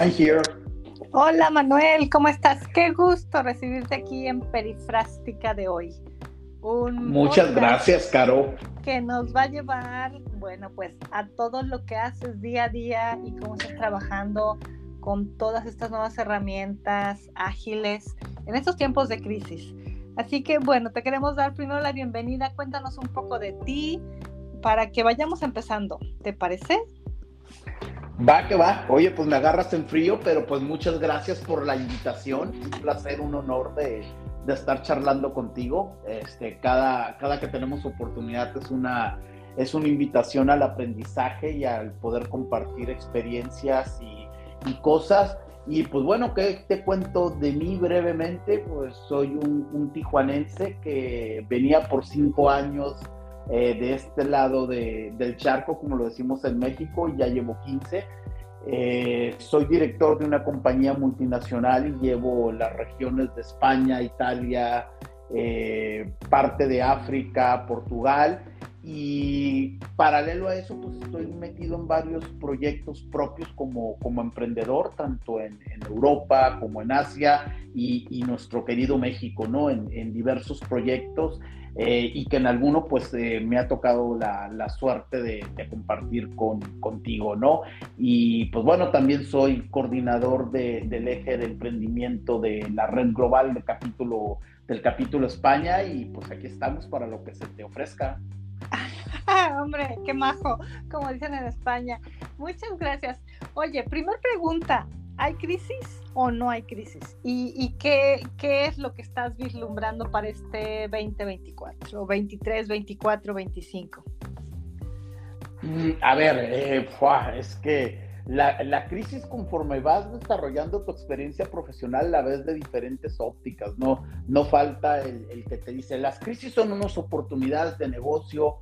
I'm here. Hola Manuel, ¿cómo estás? Qué gusto recibirte aquí en Perifrástica de hoy. Muchas gracias, Caro. Que nos va a llevar, bueno, pues a todo lo que haces día a día y cómo estás trabajando con todas estas nuevas herramientas ágiles en estos tiempos de crisis. Así que bueno, te queremos dar primero la bienvenida. Cuéntanos un poco de ti para que vayamos empezando. ¿Te parece? Va que va. Oye, pues me agarras en frío, pero pues muchas gracias por la invitación. Un placer, un honor de, de estar charlando contigo. Este, cada, cada que tenemos oportunidad es una, es una invitación al aprendizaje y al poder compartir experiencias y, y cosas. Y pues bueno, ¿qué te cuento de mí brevemente? Pues soy un, un tijuanense que venía por cinco años eh, de este lado de, del charco, como lo decimos en México, ya llevo 15. Eh, soy director de una compañía multinacional y llevo las regiones de España, Italia, eh, parte de África, Portugal. Y paralelo a eso, pues estoy metido en varios proyectos propios como, como emprendedor, tanto en, en Europa como en Asia y, y, nuestro querido México, ¿no? En, en diversos proyectos. Eh, y que en alguno pues eh, me ha tocado la, la suerte de, compartir con, contigo, ¿no? Y pues bueno, también soy coordinador de, del eje de emprendimiento de la red global de capítulo, del capítulo España y pues aquí estamos para lo que se te ofrezca. Hombre, qué majo, como dicen en España. Muchas gracias. Oye, primer pregunta, ¿hay crisis o no hay crisis? ¿Y, qué, qué, es lo que estás vislumbrando para este 2024, o 23, 24, 25? A ver, eh, es que la, la, crisis conforme vas desarrollando tu experiencia profesional la ves de diferentes ópticas, no, no falta el, el que te dice, las crisis son unas oportunidades de negocio,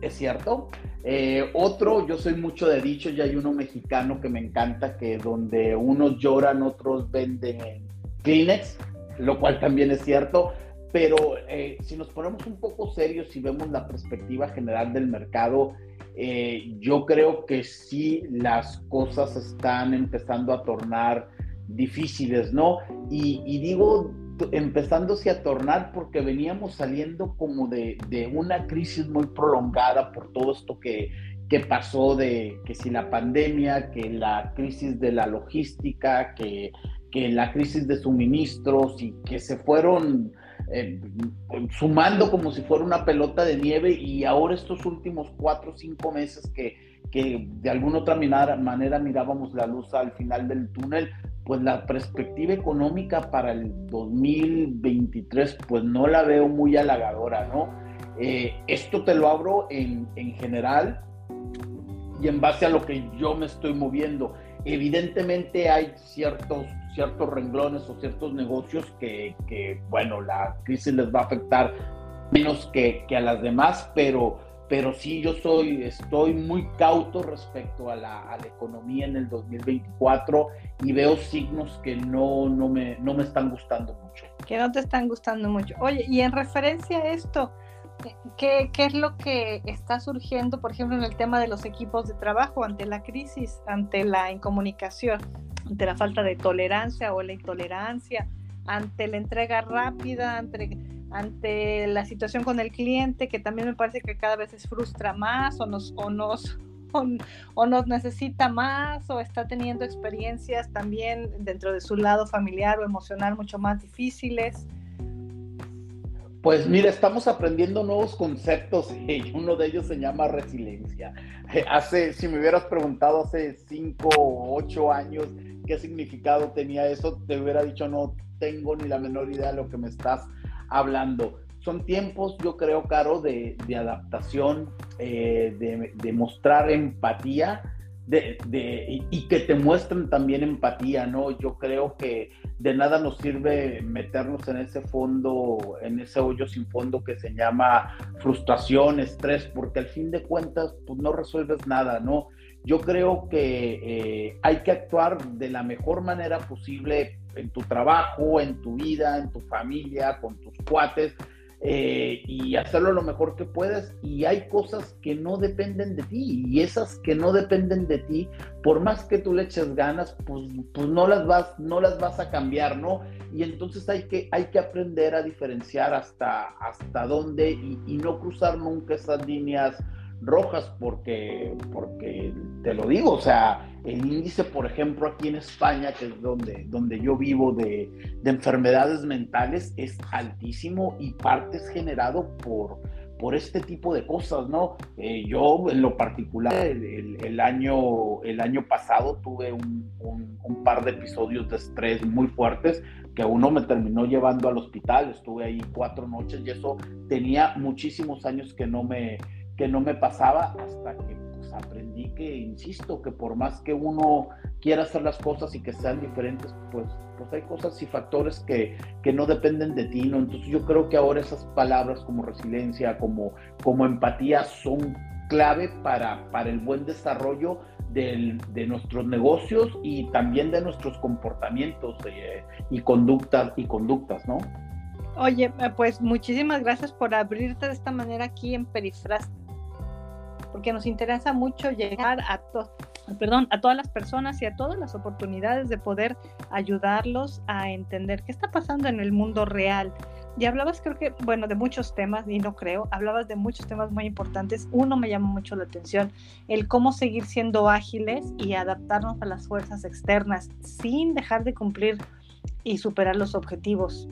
es cierto. Eh, otro, yo soy mucho de dicho, y hay uno mexicano que me encanta, que donde unos lloran, otros venden Kleenex, lo cual también es cierto. Pero eh, si nos ponemos un poco serios y vemos la perspectiva general del mercado, eh, yo creo que sí las cosas están empezando a tornar difíciles, ¿no? Y, y digo empezándose a tornar porque veníamos saliendo como de, de, una crisis muy prolongada por todo esto que, que pasó de que si la pandemia, que la crisis de la logística, que, que la crisis de suministros y que se fueron eh, sumando como si fuera una pelota de nieve y ahora estos últimos cuatro o cinco meses que, que de alguna otra manera, manera mirábamos la luz al final del túnel, pues la perspectiva económica para el 2023 pues no la veo muy halagadora, ¿no? Eh, esto te lo abro en, en, general y en base a lo que yo me estoy moviendo. Evidentemente hay ciertos, ciertos renglones o ciertos negocios que, que, bueno, la crisis les va a afectar menos que, que a las demás, pero pero sí yo soy, estoy muy cauto respecto a la, economía en el 2024 y veo signos que no, no, me, no me están gustando mucho. Que no te están gustando mucho. Oye, y en referencia a esto, ¿qué, ¿qué es lo que está surgiendo, por ejemplo, en el tema de los equipos de trabajo ante la crisis, ante la incomunicación, ante la falta de tolerancia o la intolerancia, ante la entrega rápida, ante ante la situación con el cliente, que también me parece que cada vez se frustra más o nos, o nos, o, o nos necesita más o está teniendo experiencias también dentro de su lado familiar o emocional mucho más difíciles. Pues mira, estamos aprendiendo nuevos conceptos y uno de ellos se llama resiliencia. Hace, si me hubieras preguntado hace cinco o ocho años qué significado tenía eso, te hubiera dicho no tengo ni la menor idea de lo que me estás hablando. Son tiempos, yo creo, Caro, de, de adaptación, eh, de, de, mostrar empatía de, y que te muestren también empatía, ¿no? Yo creo que de nada nos sirve meternos en ese fondo, en ese hoyo sin fondo que se llama frustración, estrés, porque al fin de cuentas, pues no resuelves nada, ¿no? Yo creo que eh, hay que actuar de la mejor manera posible en tu trabajo, en tu vida, en tu familia, con tus cuates. eh, y hacerlo lo mejor que puedas. Y hay cosas que no dependen de ti y esas que no dependen de ti, por más que tú le eches ganas, pues, pues no, las vas, no las vas a cambiar, ¿no? Y entonces hay que, hay que aprender a diferenciar hasta, hasta dónde y, y no cruzar nunca esas líneas rojas porque, porque te lo digo, o sea, el índice, por ejemplo, aquí en España, que es donde, donde yo vivo, de, enfermedades mentales, es altísimo y parte es generado por, por este tipo de cosas, ¿no? Eh, yo en lo particular, el, año, el año pasado tuve un, un, par de episodios de estrés muy fuertes que uno me terminó llevando al hospital, estuve ahí cuatro noches y eso tenía muchísimos años que no me, que no me pasaba hasta que pues, aprendí que, insisto, que por más que uno quiera hacer las cosas y que sean diferentes, pues, pues hay cosas y factores que, que no dependen de ti, ¿no? Entonces yo creo que ahora esas palabras como resiliencia, como, como empatía son clave para, para el buen desarrollo del, de nuestros negocios y también de nuestros comportamientos eh, y, conductas, y conductas, ¿no? Oye, pues muchísimas gracias por abrirte de esta manera aquí en Perifras porque nos interesa mucho llegar a, perdón, a todas las personas y a todas las oportunidades de poder ayudarlos a entender qué está pasando en el mundo real. Y hablabas, creo que, bueno, de muchos temas, y no creo, hablabas de muchos temas muy importantes. Uno me llamó mucho la atención, el cómo seguir siendo ágiles y adaptarnos a las fuerzas externas sin dejar de cumplir y superar los objetivos.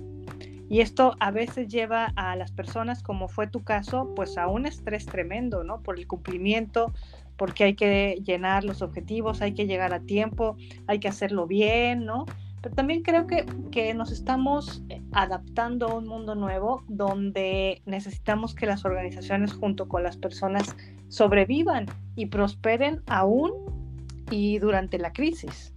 Y esto a veces lleva a las personas, como fue tu caso, pues a un estrés tremendo, ¿no? Por el cumplimiento, porque hay que llenar los objetivos, hay que llegar a tiempo, hay que hacerlo bien, ¿no? Pero también creo que, que nos estamos adaptando a un mundo nuevo donde necesitamos que las organizaciones junto con las personas sobrevivan y prosperen aún y durante la crisis.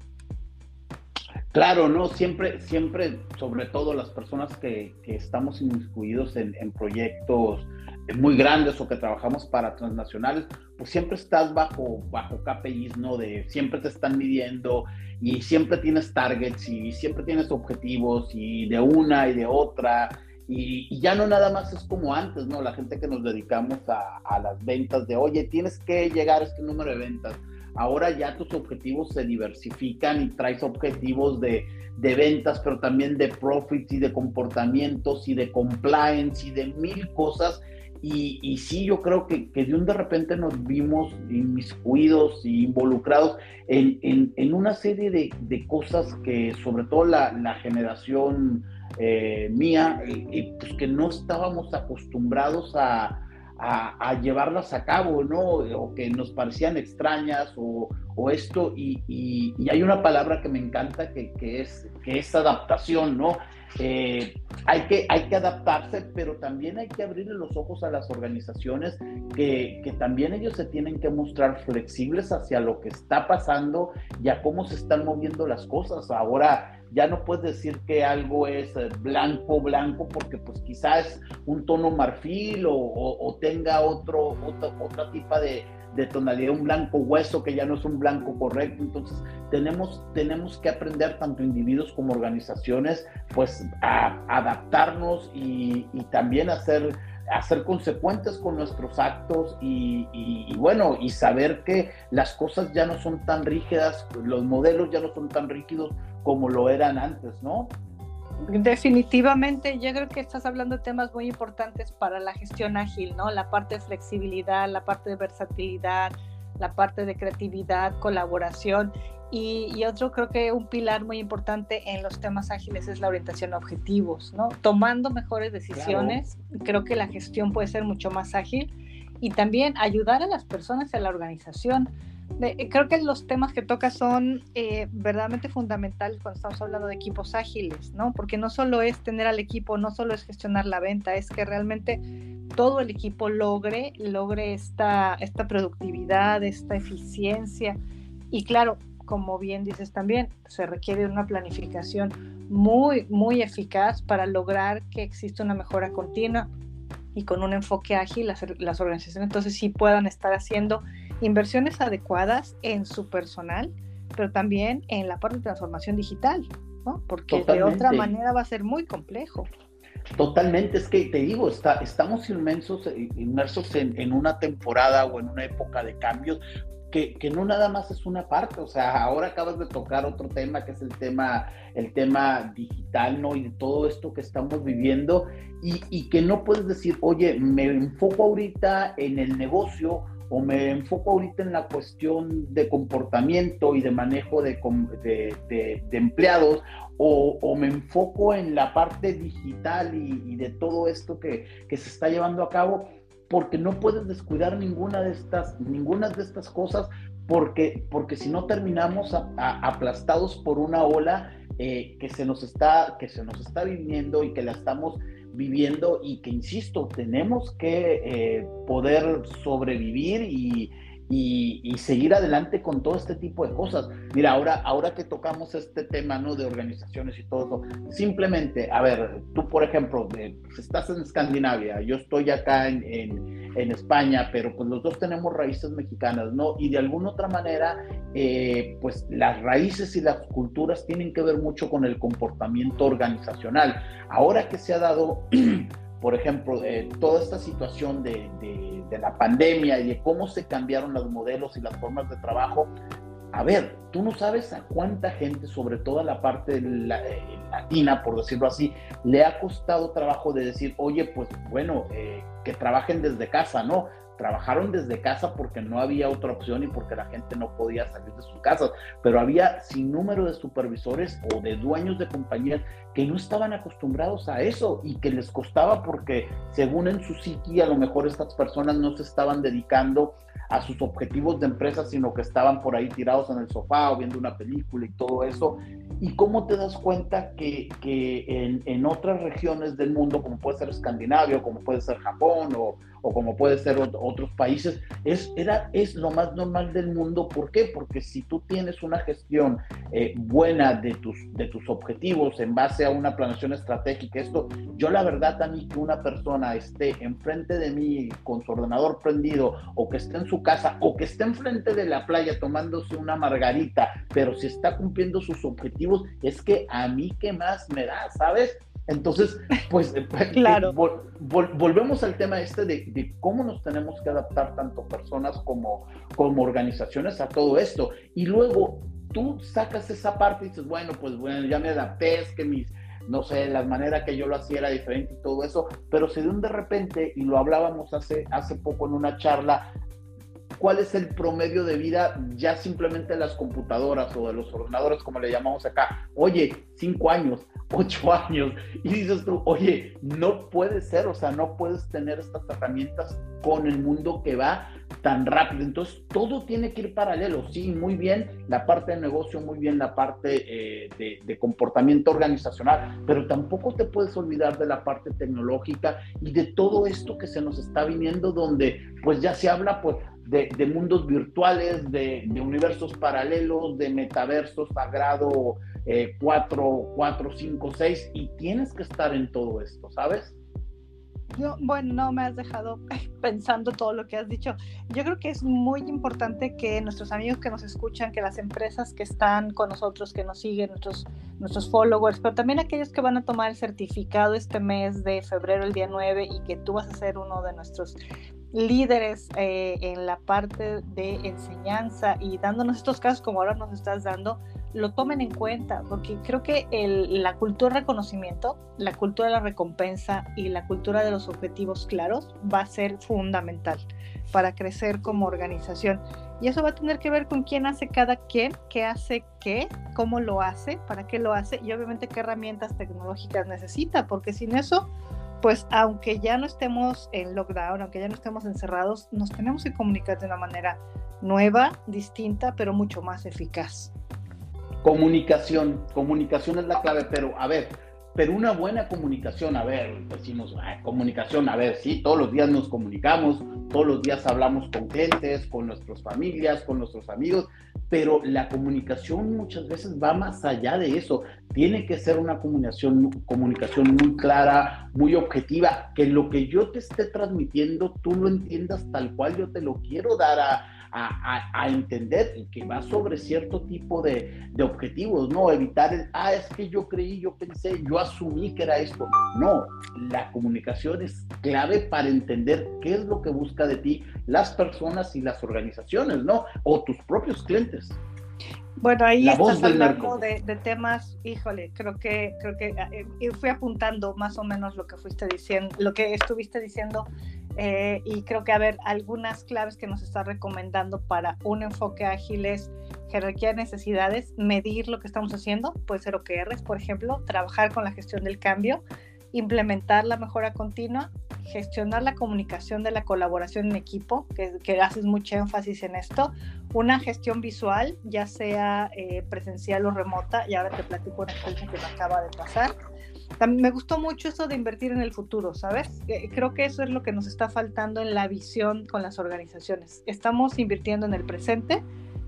Claro, no, siempre, siempre, sobre todo las personas que, estamos inmiscuidos en, proyectos muy grandes o que trabajamos para transnacionales, pues siempre estás bajo, bajo KPIs, ¿no? De siempre te están midiendo y siempre tienes targets y siempre tienes objetivos y de una y de otra. Y, ya no nada más es como antes, ¿no? La gente que nos dedicamos a, a las ventas de, oye, tienes que llegar a este número de ventas Ahora ya tus objetivos se diversifican y traes objetivos de, ventas, pero también de profits y de comportamientos y de compliance y de mil cosas. Y, y sí, yo creo que, que, de un de repente nos vimos inmiscuidos e involucrados en, una serie de, cosas que sobre todo la, generación eh, mía, y pues que no estábamos acostumbrados a, a, llevarlas a cabo, ¿no? O que nos parecían extrañas o, esto, y, hay una palabra que me encanta que, es, que es adaptación, ¿no? Eh, hay, que, hay que adaptarse, pero también hay que abrirle los ojos a las organizaciones que, que, también ellos se tienen que mostrar flexibles hacia lo que está pasando y a cómo se están moviendo las cosas. Ahora ya no puedes decir que algo es eh, blanco, blanco, porque pues quizás un tono marfil o, tenga otro, otra, otra tipa de, tonalidad, un blanco hueso que ya no es un blanco correcto. Entonces tenemos, tenemos que aprender, tanto individuos como organizaciones, pues a adaptarnos y, y también hacer a ser consecuentes con nuestros actos y, bueno, y saber que las cosas ya no son tan rígidas, los modelos ya no son tan rígidos como lo eran antes, ¿no? Definitivamente, yo creo que estás hablando de temas muy importantes para la gestión ágil, ¿no? La parte de flexibilidad, la parte de versatilidad, la parte de creatividad, colaboración y, otro creo que un pilar muy importante en los temas ágiles es la orientación a objetivos, ¿no? Tomando mejores decisiones, creo que la gestión puede ser mucho más ágil y también ayudar a las personas y a la organización. Creo que los temas que toca son eh, verdaderamente fundamentales cuando estamos hablando de equipos ágiles, ¿no? Porque no solo es tener al equipo, no solo es gestionar la venta, es que realmente todo el equipo logre, logre esta, esta productividad, esta eficiencia. Y claro, como bien dices también, se requiere una planificación muy, muy eficaz para lograr que exista una mejora continua y con un enfoque ágil las, las organizaciones entonces sí puedan estar haciendo inversiones adecuadas en su personal, pero también en la parte de transformación digital, ¿no? porque de otra manera va a ser muy complejo. Totalmente, es que te digo, está, estamos inmensos, eh, inmersos en, en, una temporada o en una época de cambios que, que, no nada más es una parte, o sea, ahora acabas de tocar otro tema que es el tema, el tema digital, ¿no? Y de todo esto que estamos viviendo y, y que no puedes decir, oye, me enfoco ahorita en el negocio o me enfoco ahorita en la cuestión de comportamiento y de manejo de, de, empleados, o, o, me enfoco en la parte digital y, de todo esto que, que, se está llevando a cabo, porque no puedes descuidar ninguna de estas, ninguna de estas cosas, porque, porque si no terminamos aplastados por una ola eh, que, se nos está, que se nos está viviendo y que la estamos viviendo y que, insisto, tenemos que eh, poder sobrevivir y, y, seguir adelante con todo este tipo de cosas. Mira, ahora, ahora que tocamos este tema ¿no? de organizaciones y todo eso, simplemente, a ver, tú por ejemplo, pues estás en Escandinavia, yo estoy acá en, en, España, pero pues los dos tenemos raíces mexicanas, ¿no? Y de alguna otra manera, eh, pues las raíces y las culturas tienen que ver mucho con el comportamiento organizacional. Ahora que se ha dado... por ejemplo, eh, toda esta situación de, de, de, la pandemia y de cómo se cambiaron los modelos y las formas de trabajo, a ver, tú no sabes a cuánta gente, sobre todo a la parte la, eh, latina, por decirlo así, le ha costado trabajo de decir, oye, pues bueno, eh, que trabajen desde casa, ¿no? trabajaron desde casa porque no había otra opción y porque la gente no podía salir de sus casas, pero había sin número de supervisores o de dueños de compañías que no estaban acostumbrados a eso y que les costaba porque según en su psiqui a lo mejor estas personas no se estaban dedicando a sus objetivos de empresa, sino que estaban por ahí tirados en el sofá o viendo una película y todo eso. ¿Y cómo te das cuenta que, que en, en, otras regiones del mundo, como puede ser Escandinavia, como puede ser Japón o, o como puede ser otros países, es, era, es lo más normal del mundo. ¿Por qué? Porque si tú tienes una gestión eh, buena de tus, de tus objetivos en base a una planeación estratégica, esto, yo la verdad a mí que una persona esté enfrente de mí con su ordenador prendido o que esté en su casa o que esté enfrente de la playa tomándose una margarita, pero si está cumpliendo sus objetivos, es que a mí qué más me da, ¿sabes? Entonces, pues, claro. vol vol volvemos al tema este de, de, cómo nos tenemos que adaptar tanto personas como, como organizaciones a todo esto. Y luego tú sacas esa parte y dices, bueno, pues bueno, ya me adapté, es que mis, no sé, la manera que yo lo hacía era diferente y todo eso, pero se dio un de repente, y lo hablábamos hace, hace poco en una charla, cuál es el promedio de vida ya simplemente de las computadoras o de los ordenadores, como le llamamos acá. Oye, cinco años, ocho años, y dices tú, oye, no puede ser, o sea, no puedes tener estas herramientas con el mundo que va tan rápido. Entonces, todo tiene que ir paralelo. Sí, muy bien la parte de negocio, muy bien la parte eh, de, de, comportamiento organizacional, pero tampoco te puedes olvidar de la parte tecnológica y de todo esto que se nos está viniendo, donde pues ya se habla pues de, mundos virtuales, de, universos paralelos, de metaversos sagrado eh, 4, 4, 5, 6, y tienes que estar en todo esto, ¿sabes? Bueno, no me has dejado pensando todo lo que has dicho. Yo creo que es muy importante que nuestros amigos que nos escuchan, que las empresas que están con nosotros, que nos siguen, nuestros, nuestros followers, pero también aquellos que van a tomar el certificado este mes de febrero, el día 9, y que tú vas a ser uno de nuestros líderes eh, en la parte de enseñanza y dándonos estos casos como ahora nos estás dando, lo tomen en cuenta, porque creo que el, la cultura de reconocimiento, la cultura de la recompensa y la cultura de los objetivos claros va a ser fundamental para crecer como organización. Y eso va a tener que ver con quién hace cada quien, qué hace qué, cómo lo hace, para qué lo hace y obviamente qué herramientas tecnológicas necesita, porque sin eso, pues aunque ya no estemos en lockdown, aunque ya no estemos encerrados, nos tenemos que comunicar de una manera nueva, distinta, pero mucho más eficaz. Comunicación, comunicación es la clave, pero a ver, pero una buena comunicación, a ver, decimos, comunicación, a ver, sí, todos los días nos comunicamos, todos los días hablamos con clientes, con nuestras familias, con nuestros amigos, pero la comunicación muchas veces va más allá de eso. Tiene que ser una comunicación, comunicación muy clara, muy objetiva, que lo que yo te esté transmitiendo tú lo entiendas tal cual yo te lo quiero dar a, a, entender que va sobre cierto tipo de, de, objetivos, ¿no? Evitar el, ah, es que yo creí, yo pensé, yo asumí que era esto. No, la comunicación es clave para entender qué es lo que busca de ti las personas y las organizaciones, ¿no? O tus propios clientes. Bueno, ahí estás hablando de, temas, híjole, creo que, creo que eh, fui apuntando más o menos lo que fuiste diciendo, lo que estuviste diciendo, eh, y creo que a ver, algunas claves que nos está recomendando para un enfoque ágil es jerarquía de necesidades, medir lo que estamos haciendo, puede ser OKRs, por ejemplo, trabajar con la gestión del cambio, implementar la mejora continua, gestionar la comunicación de la colaboración en equipo, que, haces mucho énfasis en esto, una gestión visual, ya sea eh, presencial o remota, y ahora te platico una experiencia que me acaba de pasar. Me gustó mucho eso de invertir en el futuro, ¿sabes? Creo que eso es lo que nos está faltando en la visión con las organizaciones. Estamos invirtiendo en el presente,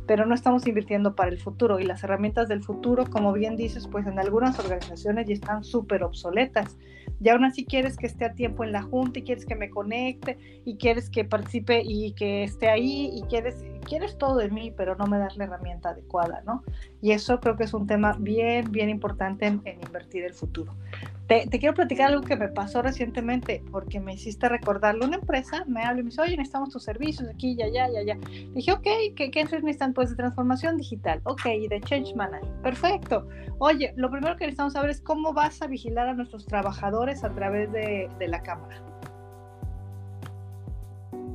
pero no estamos invirtiendo para el futuro y las herramientas del futuro, como bien dices, pues en algunas organizaciones ya están súper obsoletas. Y aún así quieres que esté a tiempo en la junta y quieres que me conecte y quieres que participe y que esté ahí y quieres, quieres todo de mí, pero no me das la herramienta adecuada, ¿no? Y eso creo que es un tema bien, bien importante en, en invertir el futuro. Te, quiero platicar algo que me pasó recientemente, porque me hiciste recordarlo. Una empresa me habla y me dice, oye, necesitamos tus servicios aquí, ya, ya, ya, ya. Dije, ok, ¿qué, qué necesitan? Pues de transformación digital. Ok, y de change management. Perfecto. Oye, lo primero que necesitamos saber es cómo vas a vigilar a nuestros trabajadores a través de, de la cámara.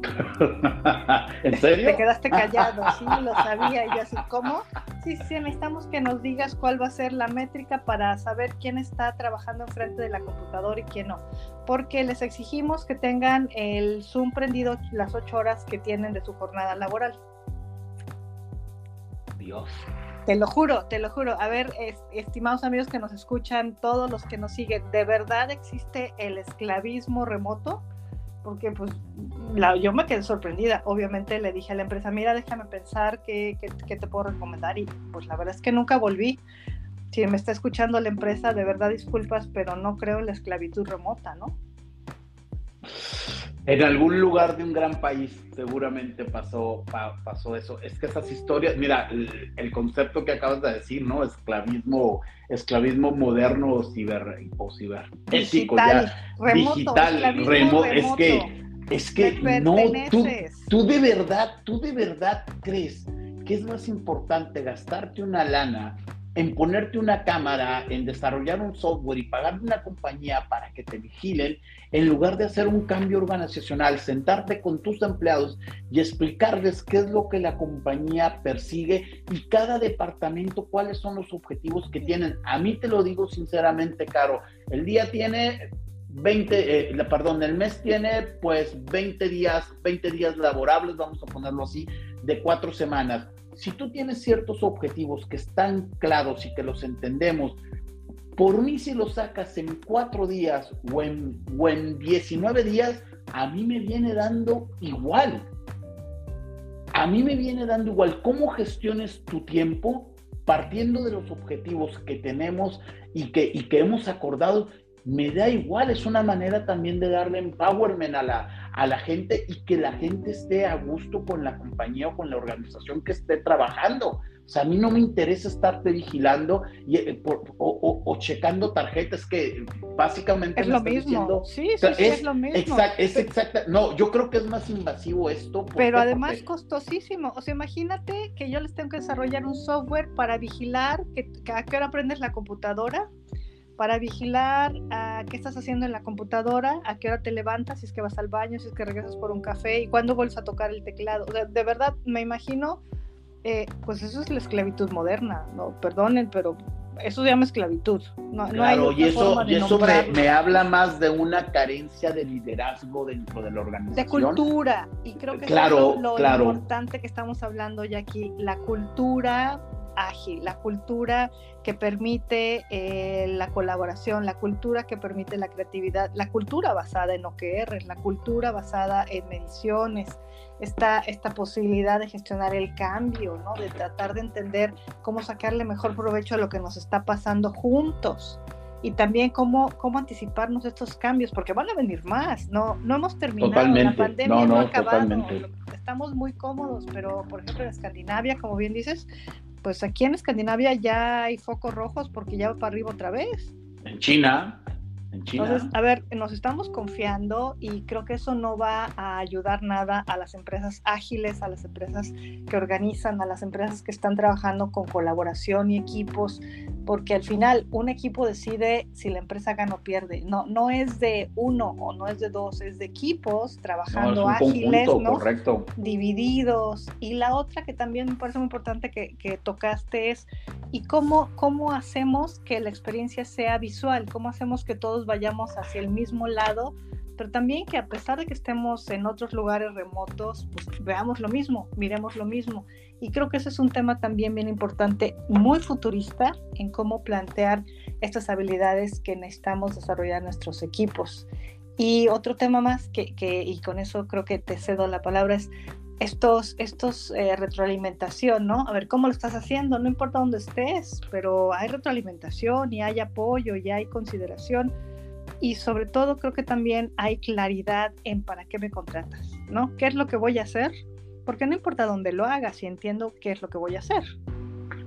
¿En serio? Te quedaste callado, sí, lo sabía. Y yo así, ¿cómo? Sí, sí, necesitamos que nos digas cuál va a ser la métrica para saber quién está trabajando enfrente de la computadora y quién no. Porque les exigimos que tengan el Zoom prendido las ocho horas que tienen de su jornada laboral. Dios. Te lo juro, te lo juro. A ver, estimados amigos que nos escuchan, todos los que nos siguen, ¿de verdad existe el esclavismo remoto? Porque pues yo me quedé sorprendida. Obviamente le dije a la empresa, mira, déjame pensar qué, qué, te puedo recomendar y pues la verdad es que nunca volví. Si me está escuchando la empresa, de verdad disculpas, pero no creo en la esclavitud remota, ¿no? En algún lugar de un gran país seguramente pasó, pasó eso. Es que esas historias, mira, el, concepto que acabas de decir, ¿no? Esclavismo, esclavismo moderno ciber, o ciber digital, remoto, digital, remoto, es que, es que no, tú, tú de verdad, tú de verdad crees que es más importante gastarte una lana en ponerte una cámara, en desarrollar un software y pagarle una compañía para que te vigilen, en lugar de hacer un cambio organizacional, sentarte con tus empleados y explicarles qué es lo que la compañía persigue y cada departamento cuáles son los objetivos que tienen. A mí te lo digo sinceramente, Caro, el día tiene 20, eh, perdón, el mes tiene pues 20 días, 20 días laborables, vamos a ponerlo así, de cuatro semanas si tú tienes ciertos objetivos que están claros y que los entendemos, por mí si los sacas en cuatro días o en, o en 19 días, a mí me viene dando igual. A mí me viene dando igual cómo gestiones tu tiempo partiendo de los objetivos que tenemos y que, y que hemos acordado me da igual, es una manera también de darle empowerment a la, a la gente y que la gente esté a gusto con la compañía o con la organización que esté trabajando. O sea, a mí no me interesa estarte vigilando y, eh, o, checando tarjetas que básicamente es lo mismo. sí, sí, es, lo mismo. es exacta. No, yo creo que es más invasivo esto. Pero además costosísimo. O sea, imagínate que yo les tengo que desarrollar un software para vigilar que, a qué hora prendes la computadora para vigilar a qué estás haciendo en la computadora, a qué hora te levantas, si es que vas al baño, si es que regresas por un café y cuándo vuelves a tocar el teclado. de verdad, me imagino, eh, pues eso es la esclavitud moderna, no, perdonen, pero eso se llama esclavitud. No, claro, y eso, y eso me, habla más de una carencia de liderazgo dentro de la organización. De cultura, y creo que claro, es lo, lo importante que estamos hablando ya aquí, la cultura ágil, la cultura que permite eh, la colaboración, la cultura que permite la creatividad, la cultura basada en OKR, la cultura basada en mediciones, esta, esta posibilidad de gestionar el cambio, ¿no? de tratar de entender cómo sacarle mejor provecho a lo que nos está pasando juntos y también cómo, cómo anticiparnos estos cambios, porque van a venir más, no, no hemos terminado, la pandemia no, ha acabado, estamos muy cómodos, pero por ejemplo en Escandinavia, como bien dices, pues aquí en Escandinavia ya hay focos rojos porque ya va para arriba otra vez. En China, entonces, a ver, nos estamos confiando y creo que eso no va a ayudar nada a las empresas ágiles, a las empresas que organizan, a las empresas que están trabajando con colaboración y equipos, porque al final un equipo decide si la empresa gana o pierde. No, no es de uno o no es de dos, es de equipos trabajando ágiles, ¿no? divididos. Y la otra que también me parece muy importante que, que tocaste es, ¿y cómo, cómo hacemos que la experiencia sea visual? ¿Cómo hacemos que todos vayamos hacia el mismo lado, pero también que a pesar de que estemos en otros lugares remotos, pues veamos lo mismo, miremos lo mismo. Y creo que ese es un tema también bien importante, muy futurista, en cómo plantear estas habilidades que necesitamos desarrollar nuestros equipos. Y otro tema más, que, que y con eso creo que te cedo la palabra, es estos, estos eh, retroalimentación, ¿no? A ver, ¿cómo lo estás haciendo? No importa dónde estés, pero hay retroalimentación y hay apoyo y hay consideración y sobre todo creo que también hay claridad en para qué me contratas, ¿no? ¿Qué es lo que voy a hacer? Porque no importa dónde lo haga, si entiendo qué es lo que voy a hacer.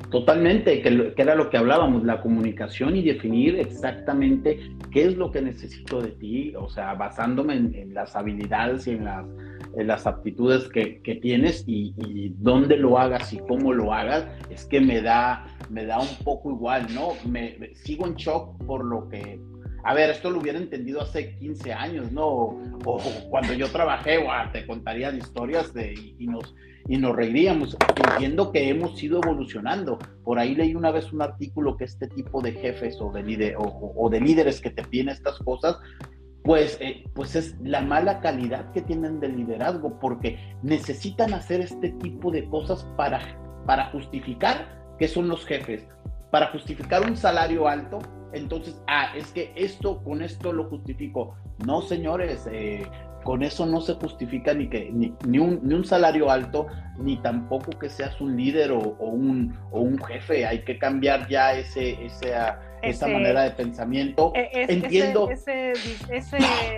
Totalmente, que, era lo que hablábamos, la comunicación y definir exactamente qué es lo que necesito de ti, o sea, basándome en, las habilidades y en las, las aptitudes que, que tienes y, y, dónde lo hagas y cómo lo hagas, es que me da, me da un poco igual, ¿no? me sigo en shock por lo que a ver, esto lo hubiera entendido hace 15 años, ¿no? O, cuando yo trabajé, te contaría de historias de, y, nos, y nos reiríamos. Entiendo que hemos ido evolucionando. Por ahí leí una vez un artículo que este tipo de jefes o de, líder, o, de líderes que te piden estas cosas, pues, eh, pues es la mala calidad que tienen de liderazgo, porque necesitan hacer este tipo de cosas para, para justificar que son los jefes, para justificar un salario alto, entonces, ah, es que esto, con esto lo justifico. No, señores, eh, con eso no se justifica ni, que, ni, ni, un, ni, un, salario alto, ni tampoco que seas un líder o, un, o un, jefe. Hay que cambiar ya ese, ah, esa manera de pensamiento. E, Entiendo. Ese, ese,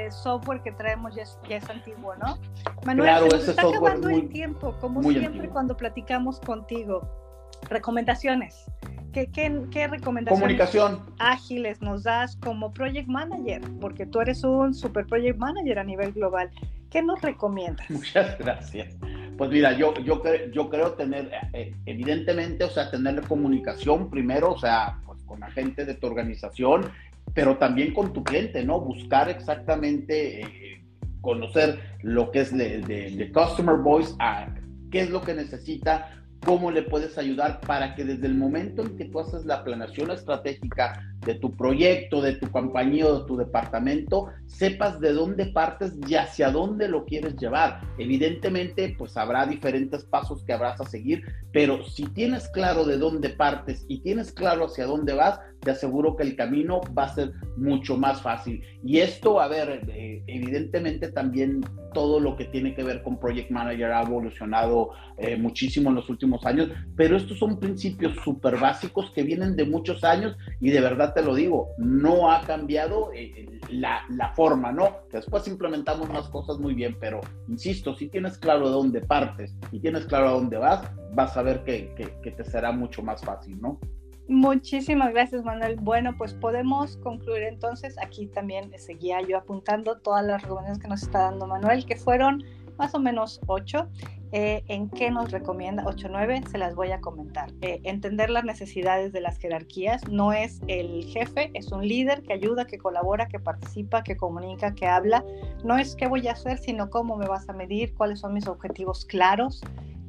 software que traemos ya es, antiguo, ¿no? Manuel, claro, se nos está acabando el tiempo, como siempre cuando platicamos contigo. Recomendaciones. ¿Qué, qué, recomendaciones Comunicación. ágiles nos das como project manager? Porque tú eres un super project manager a nivel global. ¿Qué nos recomiendas? Muchas gracias. Pues mira, yo, yo, yo creo tener, eh, evidentemente, o sea, tener comunicación primero, o sea, pues con la gente de tu organización, pero también con tu cliente, ¿no? Buscar exactamente, eh, conocer lo que es de, Customer Voice, a qué es lo que necesita, cómo le puedes ayudar para que desde el momento en que tú haces la planeación estratégica de tu proyecto, de tu compañía o de tu departamento, sepas de dónde partes y hacia dónde lo quieres llevar. Evidentemente, pues habrá diferentes pasos que habrás a seguir, pero si tienes claro de dónde partes y tienes claro hacia dónde vas, te aseguro que el camino va a ser mucho más fácil. Y esto, a ver, eh, evidentemente también todo lo que tiene que ver con Project Manager ha evolucionado eh, muchísimo en los últimos años, pero estos son principios súper básicos que vienen de muchos años y de verdad te lo digo, no ha cambiado eh, la, la, forma, ¿no? Después implementamos más cosas muy bien, pero insisto, si tienes claro de dónde partes y tienes claro a dónde vas, vas a ver que, que te será mucho más fácil, ¿no? Muchísimas gracias, Manuel. Bueno, pues podemos concluir entonces. Aquí también seguía yo apuntando todas las recomendaciones que nos está dando Manuel, que fueron más o menos ocho. Eh, ¿En qué nos recomienda? 8-9, se las voy a comentar. Eh, entender las necesidades de las jerarquías. No es el jefe, es un líder que ayuda, que colabora, que participa, que comunica, que habla. No es qué voy a hacer, sino cómo me vas a medir, cuáles son mis objetivos claros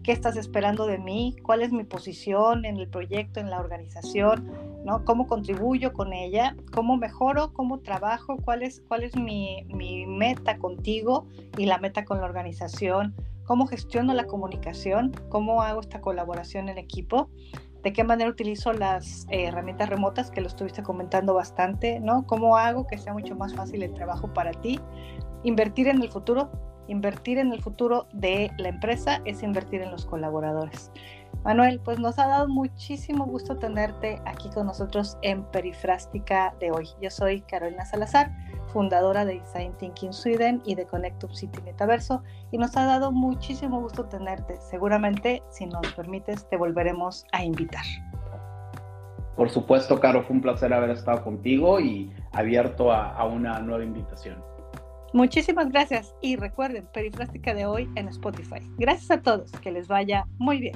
qué estás esperando de mí, cuál es mi posición en el proyecto, en la organización, ¿no? cómo contribuyo con ella, cómo mejoro, cómo trabajo, cuál es, cuál es mi, mi meta contigo y la meta con la organización, cómo gestiono la comunicación, cómo hago esta colaboración en equipo, de qué manera utilizo las eh, herramientas remotas que lo estuviste comentando bastante, ¿no? Cómo hago que sea mucho más fácil el trabajo para ti, invertir en el futuro, Invertir en el futuro de la empresa es invertir en los colaboradores. Manuel, pues nos ha dado muchísimo gusto tenerte aquí con nosotros en Perifrástica de hoy. Yo soy Carolina Salazar, fundadora de Design Thinking Sweden y de Connectum City Metaverso, y nos ha dado muchísimo gusto tenerte. Seguramente, si nos permites, te volveremos a invitar. Por supuesto, Caro, fue un placer haber estado contigo y abierto a, a una nueva invitación. Muchísimas gracias y recuerden, Perifrástica de hoy en Spotify. Gracias a todos, que les vaya muy bien.